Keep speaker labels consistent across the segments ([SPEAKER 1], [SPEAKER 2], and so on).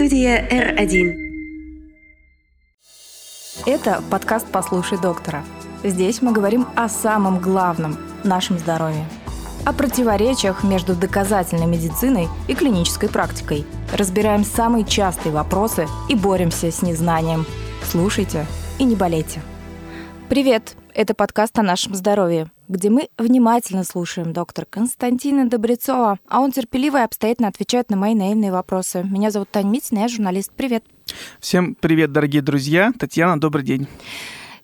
[SPEAKER 1] Студия R1.
[SPEAKER 2] Это подкаст «Послушай доктора». Здесь мы говорим о самом главном – нашем здоровье. О противоречиях между доказательной медициной и клинической практикой. Разбираем самые частые вопросы и боремся с незнанием. Слушайте и не болейте. Привет! Это подкаст о нашем здоровье, где мы внимательно слушаем доктора Константина Добрецова, а он терпеливо и обстоятельно отвечает на мои наивные вопросы. Меня зовут Таня Митина, я журналист. Привет.
[SPEAKER 3] Всем привет, дорогие друзья. Татьяна, добрый день.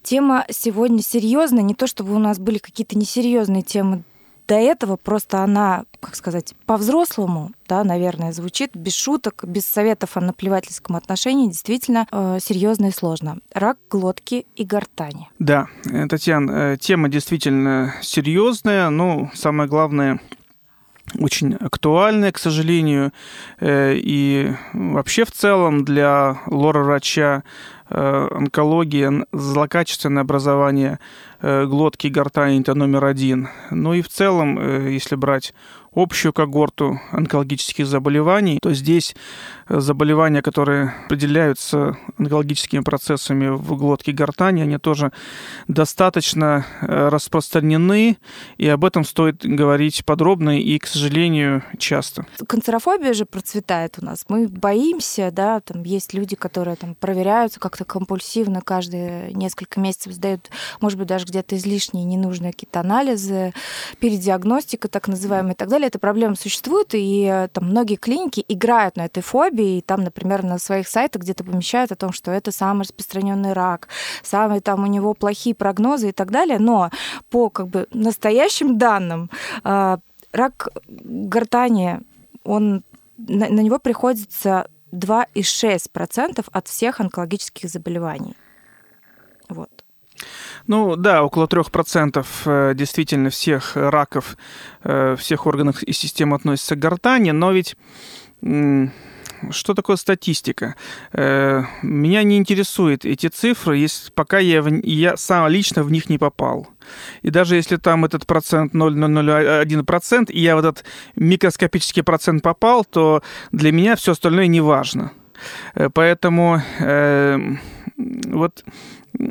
[SPEAKER 2] Тема сегодня серьезная, не то чтобы у нас были какие-то несерьезные темы до этого просто она, как сказать, по-взрослому, да, наверное, звучит, без шуток, без советов о наплевательском отношении, действительно э, серьезно и сложно. Рак глотки и гортани.
[SPEAKER 3] Да, э, Татьяна, э, тема действительно серьезная, но самое главное, очень актуальная, к сожалению, э, и вообще в целом для лора-врача онкология, злокачественное образование глотки и гортани – это номер один. Ну и в целом, если брать общую когорту онкологических заболеваний, то здесь э, заболевания, которые определяются онкологическими процессами в глотке гортани, они тоже достаточно э, распространены, и об этом стоит говорить подробно и, к сожалению, часто.
[SPEAKER 2] Канцерофобия же процветает у нас. Мы боимся, да, там есть люди, которые там проверяются как-то компульсивно, каждые несколько месяцев сдают, может быть, даже где-то излишние ненужные какие-то анализы, передиагностика так называемая и так далее эта проблема существует, и э, там многие клиники играют на этой фобии, и там, например, на своих сайтах где-то помещают о том, что это самый распространенный рак, самые там у него плохие прогнозы и так далее, но по как бы настоящим данным э, рак гортани, он на, на него приходится 2,6% от всех онкологических заболеваний. Вот.
[SPEAKER 3] Ну да, около 3% э, действительно всех раков, э, всех органов и систем относятся к гортани, но ведь что такое статистика? Э, меня не интересуют эти цифры, если, пока я, я сам лично в них не попал. И даже если там этот процент 0,001%, и я в этот микроскопический процент попал, то для меня все остальное не важно. Поэтому э, вот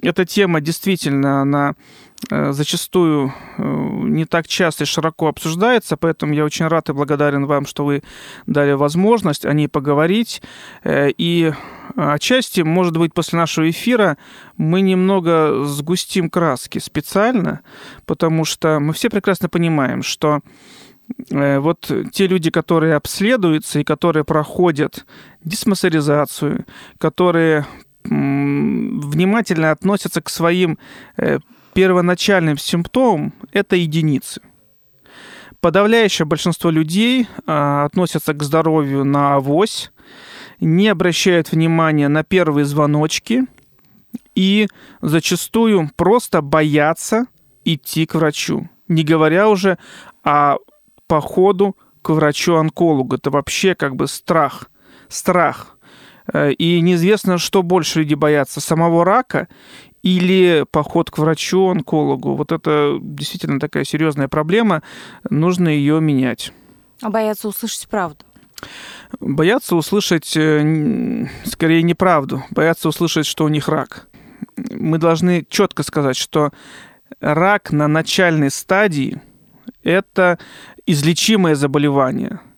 [SPEAKER 3] эта тема действительно, она э, зачастую э, не так часто и широко обсуждается, поэтому я очень рад и благодарен вам, что вы дали возможность о ней поговорить. Э, и отчасти, может быть, после нашего эфира мы немного сгустим краски специально, потому что мы все прекрасно понимаем, что вот те люди, которые обследуются и которые проходят дисмассаризацию, которые внимательно относятся к своим э, первоначальным симптомам, это единицы. Подавляющее большинство людей а, относятся к здоровью на авось, не обращают внимания на первые звоночки и зачастую просто боятся идти к врачу. Не говоря уже о походу к врачу-онкологу. Это вообще как бы страх. Страх и неизвестно, что больше люди боятся, самого рака или поход к врачу, онкологу. Вот это действительно такая серьезная проблема, нужно ее менять.
[SPEAKER 2] А боятся услышать правду?
[SPEAKER 3] Боятся услышать э, скорее неправду, боятся услышать, что у них рак. Мы должны четко сказать, что рак на начальной стадии – это излечимое заболевание –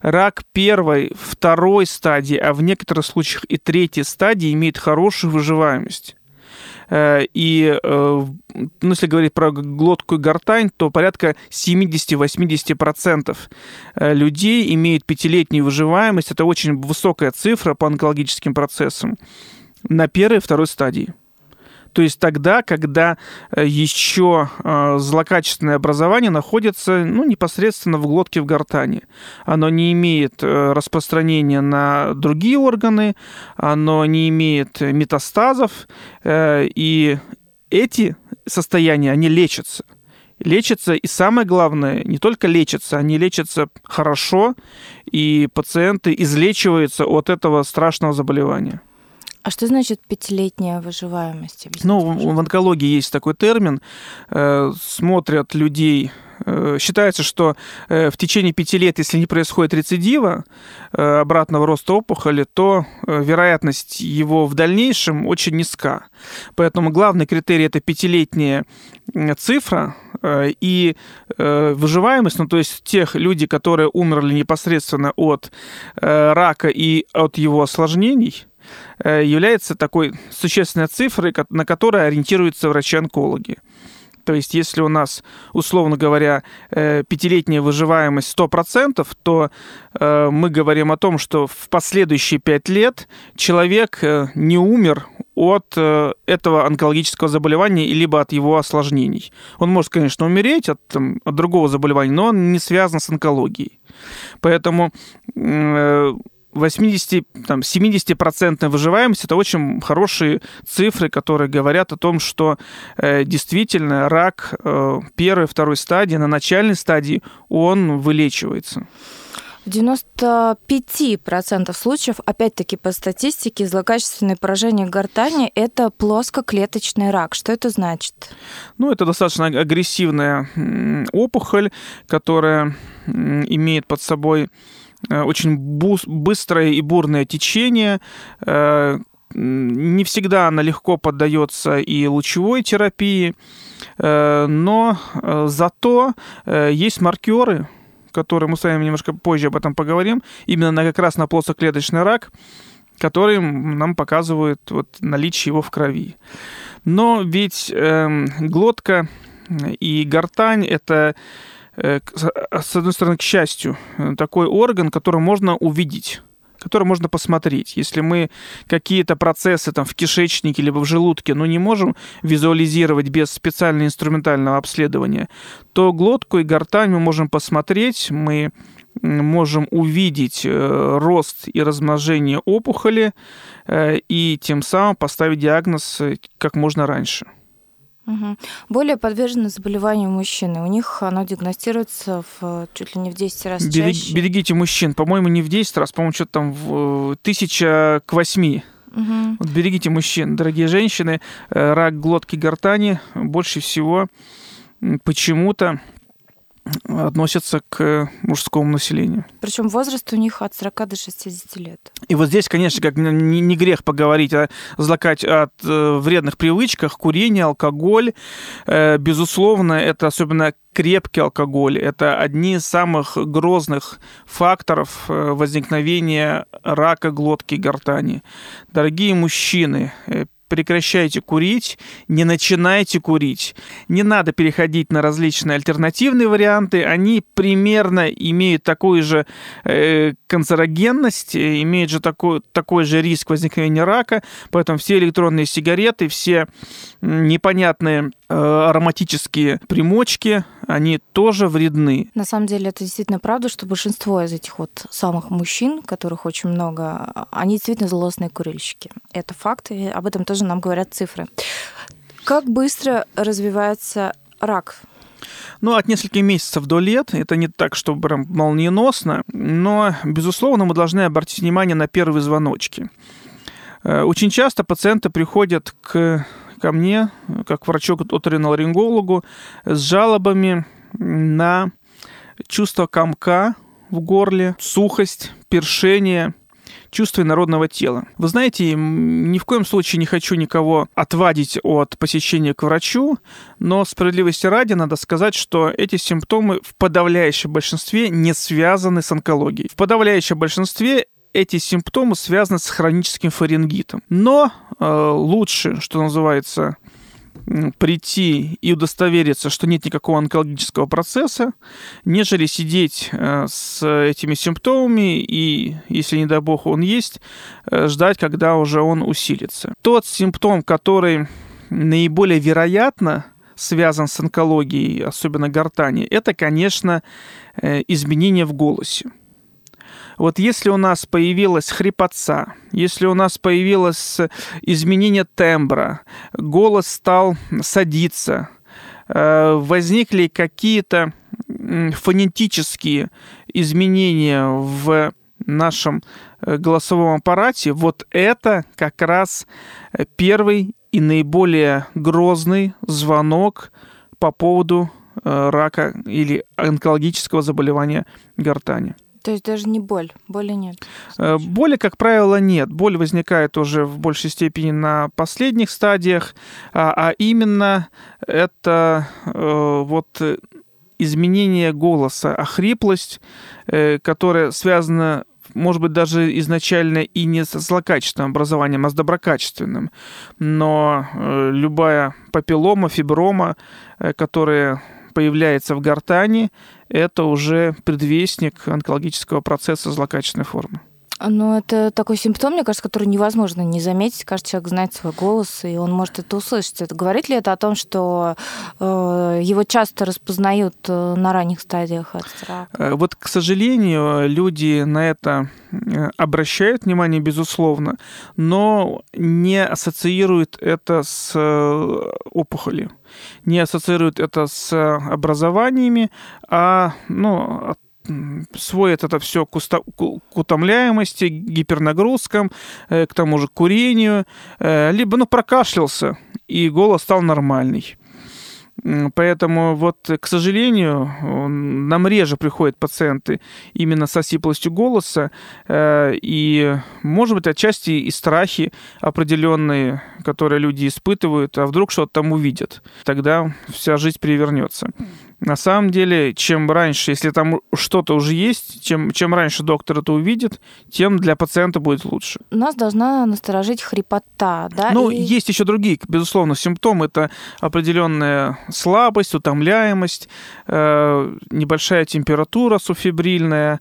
[SPEAKER 3] рак первой, второй стадии, а в некоторых случаях и третьей стадии имеет хорошую выживаемость. Э, и э, ну, если говорить про глотку и гортань, то порядка 70-80% э, людей имеют пятилетнюю выживаемость. Это очень высокая цифра по онкологическим процессам на первой и второй стадии. То есть тогда, когда э, еще э, злокачественное образование находится ну, непосредственно в глотке в гортани. Оно не имеет э, распространения на другие органы, оно не имеет метастазов, и эти состояния, они лечатся лечатся, и самое главное, не только лечатся, они лечатся хорошо, и пациенты излечиваются от этого страшного заболевания.
[SPEAKER 2] А что значит пятилетняя выживаемость?
[SPEAKER 3] Объясните, ну, пожалуйста. в онкологии есть такой термин. Э, смотрят людей Э, считается, что э, в течение пяти лет, если не происходит рецидива обратного роста опухоли, то вероятность его в дальнейшем очень низка. Поэтому главный критерий – это пятилетняя цифра и выживаемость, ну то есть тех людей, которые умерли непосредственно от рака и от его осложнений – является такой существенной цифрой, на которой ориентируются врачи-онкологи. То есть, если у нас, условно говоря, э, пятилетняя выживаемость 100%, то э, мы говорим о том, что в последующие пять лет человек э, не умер от этого онкологического заболевания либо от его осложнений. Он может, конечно, умереть от, от другого заболевания, но он не связан с онкологией. Поэтому 80, там, 70% выживаемость – это очень хорошие цифры, которые говорят о том, что э, действительно рак э, первой, второй стадии, на начальной стадии он вылечивается.
[SPEAKER 2] В 95% случаев, опять-таки по статистике, злокачественное поражение гортани – это плоскоклеточный рак. Что это значит?
[SPEAKER 3] Ну, это достаточно агрессивная опухоль, которая имеет под собой очень быстрое и бурное течение, э, не всегда она легко поддается и лучевой терапии, э, но зато есть маркеры, которые мы с вами немножко позже об этом поговорим, именно на, как раз на плоскоклеточный рак, которые нам показывают вот наличие его в крови. Но ведь э, глотка и гортань это Э, с одной стороны, к счастью, э, такой орган, который можно увидеть который можно посмотреть. Если мы какие-то процессы там в кишечнике либо в желудке, но не можем визуализировать без специального инструментального обследования, то глотку и гортань мы можем посмотреть, мы можем увидеть э, рост и размножение опухоли и тем самым поставить диагноз как можно раньше.
[SPEAKER 2] Угу. Более подвержены заболеванию мужчины. У них оно диагностируется в, чуть ли не в 10 раз
[SPEAKER 3] Берег, чаще. Берегите мужчин. По-моему, не в 10 раз, по-моему, что-то там в э, тысяча к восьми. Угу. Вот берегите мужчин, дорогие женщины. Э, рак глотки гортани больше всего почему-то относятся к мужскому населению.
[SPEAKER 2] Причем возраст у них от 40 до 60 лет.
[SPEAKER 3] И вот здесь, конечно, как не, не грех поговорить о злокать от э, вредных привычках, курение, алкоголь. Э, безусловно, это особенно крепкий алкоголь. Это одни из самых грозных факторов э, возникновения рака глотки и гортани. Дорогие мужчины, э, прекращайте курить, не начинайте курить. Не надо переходить на различные альтернативные варианты. Они примерно имеют такую же э, канцерогенность, э, имеют же такой, такой же риск возникновения рака. Поэтому все электронные сигареты, все непонятные э, ароматические примочки, они тоже вредны.
[SPEAKER 2] На самом деле это действительно правда, что большинство из этих вот самых мужчин, которых очень много, они действительно злостные курильщики. Это факт, и об этом тоже нам говорят цифры. Как быстро развивается рак
[SPEAKER 3] ну, от нескольких месяцев до лет. Это не так, что прям молниеносно, но, безусловно, мы должны обратить внимание на первые звоночки. Э, очень часто пациенты приходят к ко мне, как к врачу оториноларингологу, с жалобами на чувство комка в горле, сухость, першение, чувство народного тела. Вы знаете, ни в коем случае не хочу никого отвадить от посещения к врачу, но справедливости ради надо сказать, что эти симптомы в подавляющем большинстве не связаны с онкологией. В подавляющем большинстве эти симптомы связаны с хроническим фарингитом. Но э, лучше, что называется, прийти и удостовериться, что нет никакого онкологического процесса, нежели сидеть э, с этими симптомами и, если не дай бог он есть, э, ждать, когда уже он усилится. Тот симптом, который наиболее вероятно связан с онкологией, особенно гортани, это, конечно, э, изменения в голосе. Вот если у нас появилась хрипотца, если у нас появилось изменение тембра, голос стал садиться, э, возникли какие-то фонетические изменения в нашем голосовом аппарате, вот это как раз первый и наиболее грозный звонок по поводу рака или онкологического заболевания гортани.
[SPEAKER 2] То есть даже не боль, боли нет?
[SPEAKER 3] Боли, как правило, нет. Боль возникает уже в большей степени на последних стадиях, а, а именно это э, вот изменение голоса, охриплость, э, которая связана может быть, даже изначально и не с злокачественным образованием, а с доброкачественным. Но э, любая папиллома, фиброма, которая появляется в гортани, это уже предвестник онкологического процесса злокачественной формы.
[SPEAKER 2] Ну, это такой симптом, мне кажется, который невозможно не заметить. Каждый человек знает свой голос, и он может это услышать. Это говорит ли это о том, что э, его часто распознают э, на ранних стадиях от рака?
[SPEAKER 3] Э, вот, к сожалению, люди на это э, обращают внимание, безусловно, но не ассоциируют это с опухолью, не ассоциируют это с образованиями, а ну, сводит это все к, уста- к утомляемости, гипернагрузкам, э, к тому же курению, э, либо ну, прокашлялся, и голос стал нормальный. Поэтому вот, к сожалению, нам реже приходят пациенты именно с осиплостью голоса, э, и, может быть, отчасти и страхи определенные, которые люди испытывают, а вдруг что-то там увидят. Тогда вся жизнь перевернется. На самом деле, чем раньше, если там что-то уже есть, чем, чем раньше доктор это увидит, тем для пациента будет лучше.
[SPEAKER 2] Нас должна насторожить хрипота, да?
[SPEAKER 3] Ну, и... есть еще другие, безусловно, симптомы. Это определенная слабость, утомляемость, э, небольшая температура субфибрильная.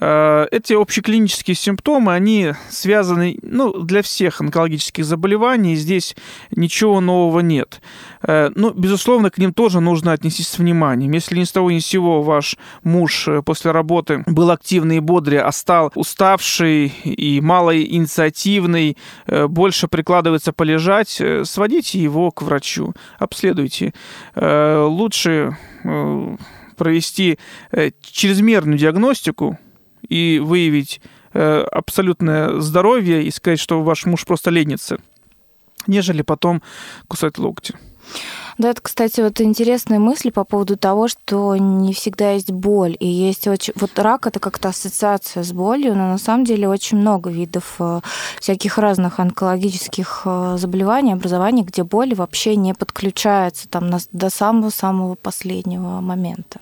[SPEAKER 3] Э, эти общеклинические симптомы, они связаны ну, для всех онкологических заболеваний. Здесь ничего нового нет. Э, ну, безусловно, к ним тоже нужно отнестись с вниманием. Если ни с того ни с сего ваш муж э, после работы был активный и бодрый, а стал уставший и малоинициативный, э, больше прикладывается полежать, сводите его к врачу, обследуйте. Лучше провести чрезмерную диагностику и выявить абсолютное здоровье и сказать, что ваш муж просто ленится, нежели потом кусать локти.
[SPEAKER 2] Да, это, кстати, вот интересная мысль по поводу того, что не всегда есть боль. И есть очень... Вот рак — это как-то ассоциация с болью, но на самом деле очень много видов э, всяких разных онкологических э, заболеваний, образований, где боль вообще не подключается там до самого-самого последнего момента.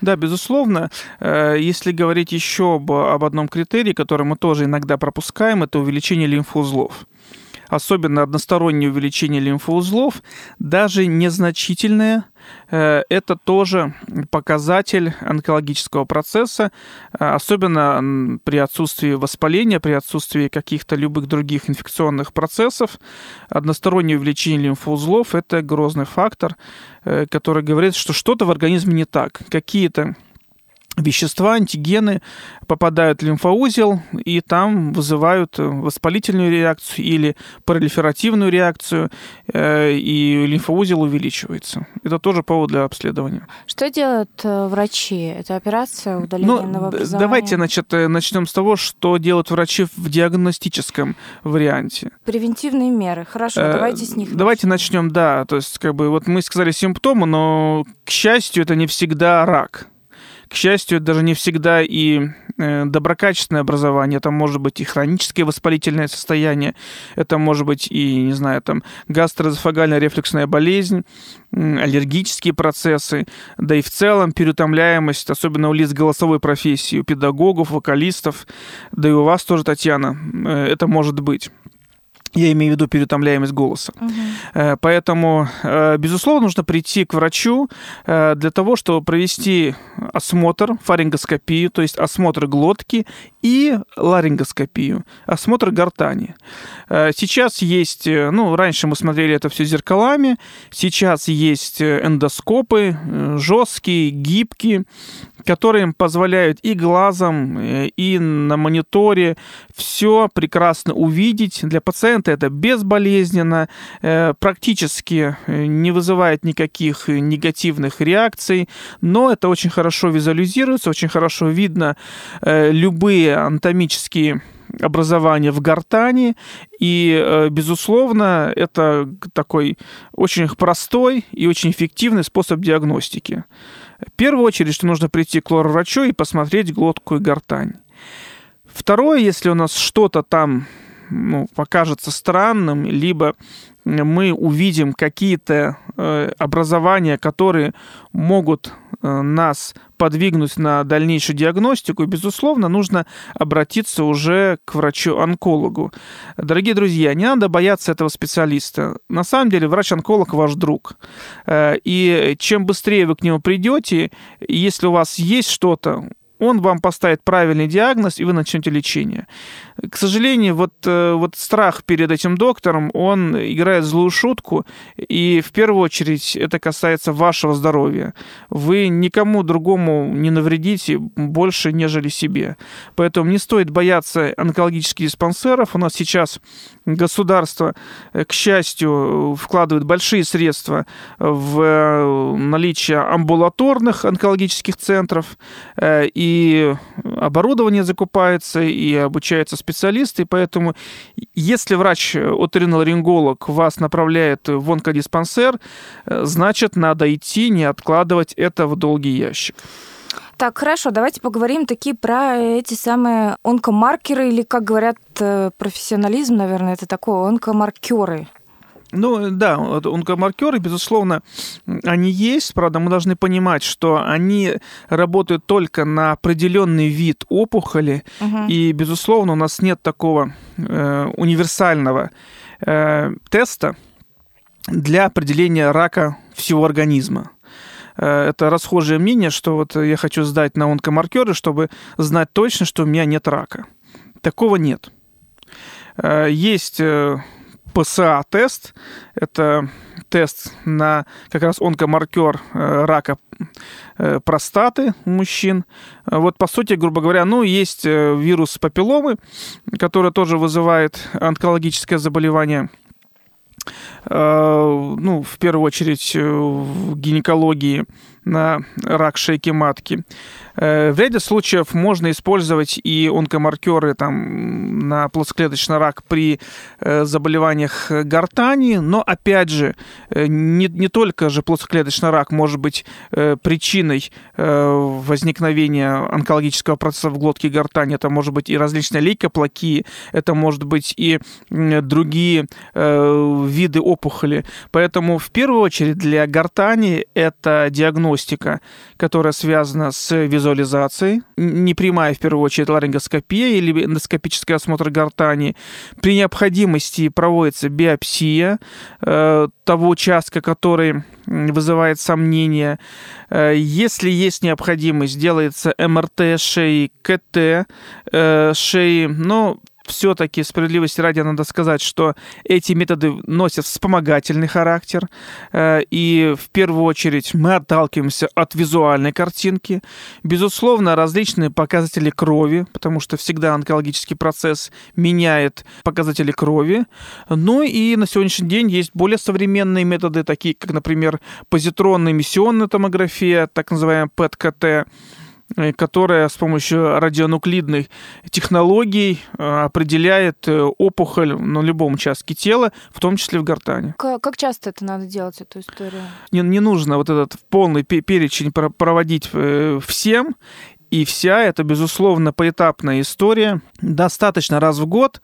[SPEAKER 3] Да, безусловно. Э, если говорить еще об, об одном критерии, который мы тоже иногда пропускаем, это увеличение лимфоузлов особенно одностороннее увеличение лимфоузлов, даже незначительное, э, это тоже показатель онкологического процесса, э, особенно при отсутствии воспаления, при отсутствии каких-то любых других инфекционных процессов. Одностороннее увеличение лимфоузлов – это грозный фактор, э, который говорит, что что-то в организме не так. Какие-то вещества, антигены попадают в лимфоузел и там вызывают воспалительную реакцию или пролиферативную реакцию, э, и лимфоузел увеличивается. Это тоже повод для обследования.
[SPEAKER 2] Что делают э, врачи? Это операция удаления ну, новообразования?
[SPEAKER 3] Давайте значит, э, начнем с того, что делают врачи в диагностическом варианте.
[SPEAKER 2] Превентивные меры. Хорошо, давайте с них.
[SPEAKER 3] Давайте начнем, да. То есть, как бы, вот мы сказали симптомы, но, к счастью, это не всегда рак. К счастью, это даже не всегда и э, доброкачественное образование, это может быть и хроническое воспалительное состояние, это может быть и, не знаю, там гастроэзофагальная рефлюксная болезнь, аллергические процессы, да и в целом переутомляемость, особенно у лиц голосовой профессии, у педагогов, вокалистов, да и у вас тоже, Татьяна, э, это может быть. Я имею в виду переутомляемость голоса. Угу. Поэтому, э, безусловно, нужно прийти к врачу э, для того, чтобы провести осмотр, фарингоскопию, то есть осмотр глотки и ларингоскопию, осмотр гортани. Сейчас есть, ну, раньше мы смотрели это все зеркалами, сейчас есть эндоскопы, жесткие, гибкие, которые позволяют и глазом, э, и на мониторе все прекрасно увидеть. Для пациента это безболезненно, э, практически э, не вызывает никаких негативных реакций, но это очень хорошо визуализируется, очень хорошо видно любые анатомические образования в гортани, и, безусловно, это такой очень простой и очень эффективный способ диагностики. В первую очередь, что нужно прийти к лор-врачу и посмотреть глотку и гортань. Второе, если у нас что-то там ну, покажется странным, либо мы увидим какие-то э, образования, которые могут э, нас подвигнуть на дальнейшую диагностику, и, безусловно, нужно обратиться уже к врачу-онкологу. Дорогие друзья, не надо бояться этого специалиста. На самом деле врач-онколог ваш друг. Э, и чем быстрее вы к нему придете, если у вас есть что-то, он вам поставит правильный диагноз, и вы начнете лечение. К сожалению, вот, э, вот страх перед этим доктором, он играет злую шутку, и в первую очередь это касается вашего здоровья. Вы никому другому не навредите больше, нежели себе. Поэтому не стоит бояться онкологических диспансеров. У нас сейчас государство, э, к счастью, вкладывает большие средства в э, наличие амбулаторных онкологических центров, и оборудование закупается, и обучаются специалисты поэтому если врач оториноларинголог вас направляет в онкодиспансер, э, значит, надо идти, не откладывать это в долгий ящик.
[SPEAKER 2] Так, хорошо, давайте поговорим такие про эти самые онкомаркеры, или, как говорят, э, профессионализм, наверное, это такое, онкомаркеры.
[SPEAKER 3] Ну да, онкомаркеры, безусловно, они есть. Правда, мы должны понимать, что они работают только на определенный вид опухоли. Угу. И, безусловно, у нас нет такого э, универсального э, теста для определения рака всего организма э, это расхожее мнение, что вот я хочу сдать на онкомаркеры, чтобы знать точно, что у меня нет рака. Такого нет. Э, есть э, ПСА-тест. Это тест на как раз онкомаркер э, рака э, простаты у мужчин. Вот, по сути, грубо говоря, ну, есть э, вирус папилломы, который тоже вызывает онкологическое заболевание. Ну, в первую очередь в гинекологии на рак шейки матки. Э, в ряде случаев можно использовать и онкомаркеры там, на плоскоклеточный рак при э, заболеваниях гортани, но опять же, э, не, не только же плоскоклеточный рак может быть причиной возникновения онкологического процесса в глотке гортани, это может быть и различные лейкоплаки, это может быть и другие виды опухоли. Поэтому в первую очередь для гортани это диагностика, которая связана с визуализацией визуализации, не прямая в первую очередь ларингоскопия или эндоскопический осмотр гортани. При необходимости проводится биопсия э, того участка, который вызывает сомнения. Э, если есть необходимость, делается МРТ шеи, КТ э, шеи, но все-таки справедливости ради надо сказать, что эти методы носят вспомогательный характер, э, и в первую очередь мы отталкиваемся от визуальной картинки. Безусловно, различные показатели крови, потому что всегда онкологический процесс меняет показатели крови. Ну и на сегодняшний день есть более современные методы, такие как, например, позитронная эмиссионная томография, так называемая ПЭТ-КТ, которая с помощью радионуклидных технологий э, определяет э, опухоль на любом участке тела, в том числе в гортани.
[SPEAKER 2] Как часто это надо делать, эту историю?
[SPEAKER 3] Не, не нужно вот этот полный перечень проводить всем. И вся эта, безусловно, поэтапная история. Достаточно раз в год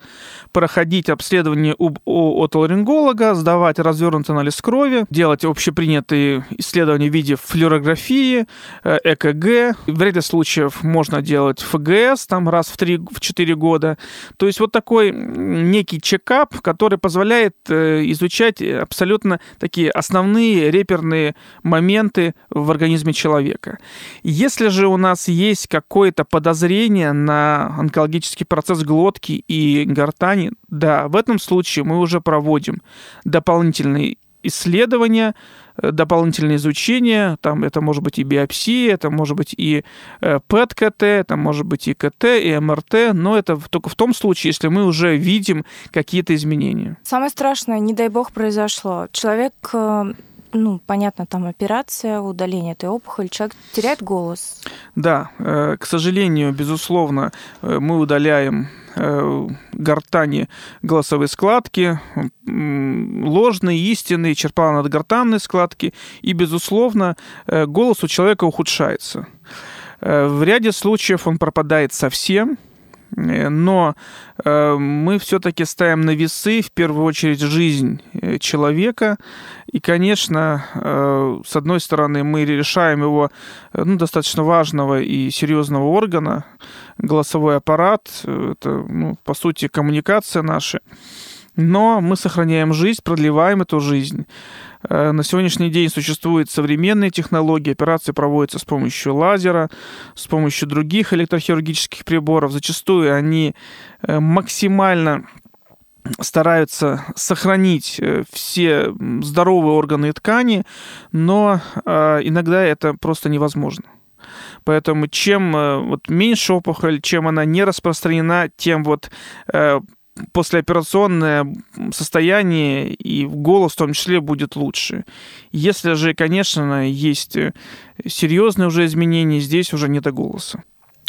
[SPEAKER 3] проходить обследование у, у отоларинголога, сдавать развернутый анализ крови, делать общепринятые исследования в виде флюорографии, э, ЭКГ. В ряде случаев можно делать ФГС там раз в 3-4 года. То есть вот такой некий чекап, который позволяет э, изучать абсолютно такие основные реперные моменты в организме человека. Если же у нас есть есть какое-то подозрение на онкологический процесс глотки и гортани, да, в этом случае мы уже проводим дополнительные исследования, э, дополнительное изучение, там это может быть и биопсия, это может быть и э, ПЭТ-КТ, это может быть и КТ, и МРТ, но это только в том случае, если мы уже видим какие-то изменения.
[SPEAKER 2] Самое страшное, не дай бог, произошло. Человек э, ну, понятно, там операция, удаление этой опухоли, человек теряет голос.
[SPEAKER 3] Да, к сожалению, безусловно, мы удаляем гортани голосовые складки, ложные, истинные, черпало-надгортанные складки, и, безусловно, голос у человека ухудшается. В ряде случаев он пропадает совсем, Э, но э, мы все-таки ставим на весы в первую очередь жизнь э, человека. И, конечно, с одной стороны, мы решаем его ну, достаточно важного и серьезного органа, голосовой аппарат, это, ну, по сути, коммуникация наша но мы сохраняем жизнь, продлеваем эту жизнь. Э, на сегодняшний день существуют современные технологии, операции проводятся с помощью лазера, с помощью других электрохирургических приборов. Зачастую они э, максимально стараются сохранить э, все здоровые органы и ткани, но иногда это просто невозможно. Поэтому чем вот меньше опухоль, чем она не распространена, тем вот послеоперационное состояние и голос в том числе будет лучше. Если же, конечно, есть э, серьезные уже изменения, здесь уже не до голоса.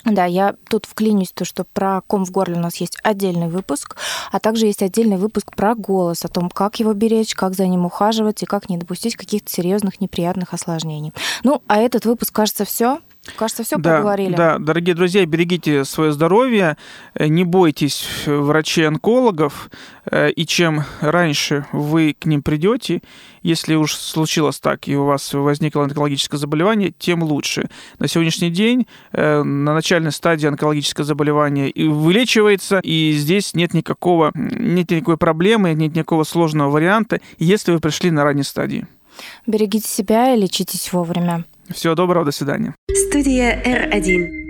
[SPEAKER 2] Да, я тут вклинюсь, то, что про ком в горле у нас есть отдельный выпуск, а также есть отдельный выпуск про голос, о том, как его беречь, как за ним ухаживать и как не допустить каких-то серьезных неприятных осложнений. Ну, а этот выпуск, кажется, все. Кажется, все
[SPEAKER 3] да,
[SPEAKER 2] поговорили.
[SPEAKER 3] Да, дорогие друзья, берегите свое здоровье, э, не бойтесь врачей-онкологов, э, и чем раньше вы к ним придете, если уж случилось так, и у вас возникло онкологическое заболевание, тем лучше. На сегодняшний день э, на начальной стадии онкологическое заболевание вылечивается, и здесь нет никакого, нет никакой проблемы, нет никакого сложного варианта, если вы пришли на ранней стадии.
[SPEAKER 2] Берегите себя и лечитесь вовремя.
[SPEAKER 3] Всего доброго, до свидания.
[SPEAKER 1] Студия R1.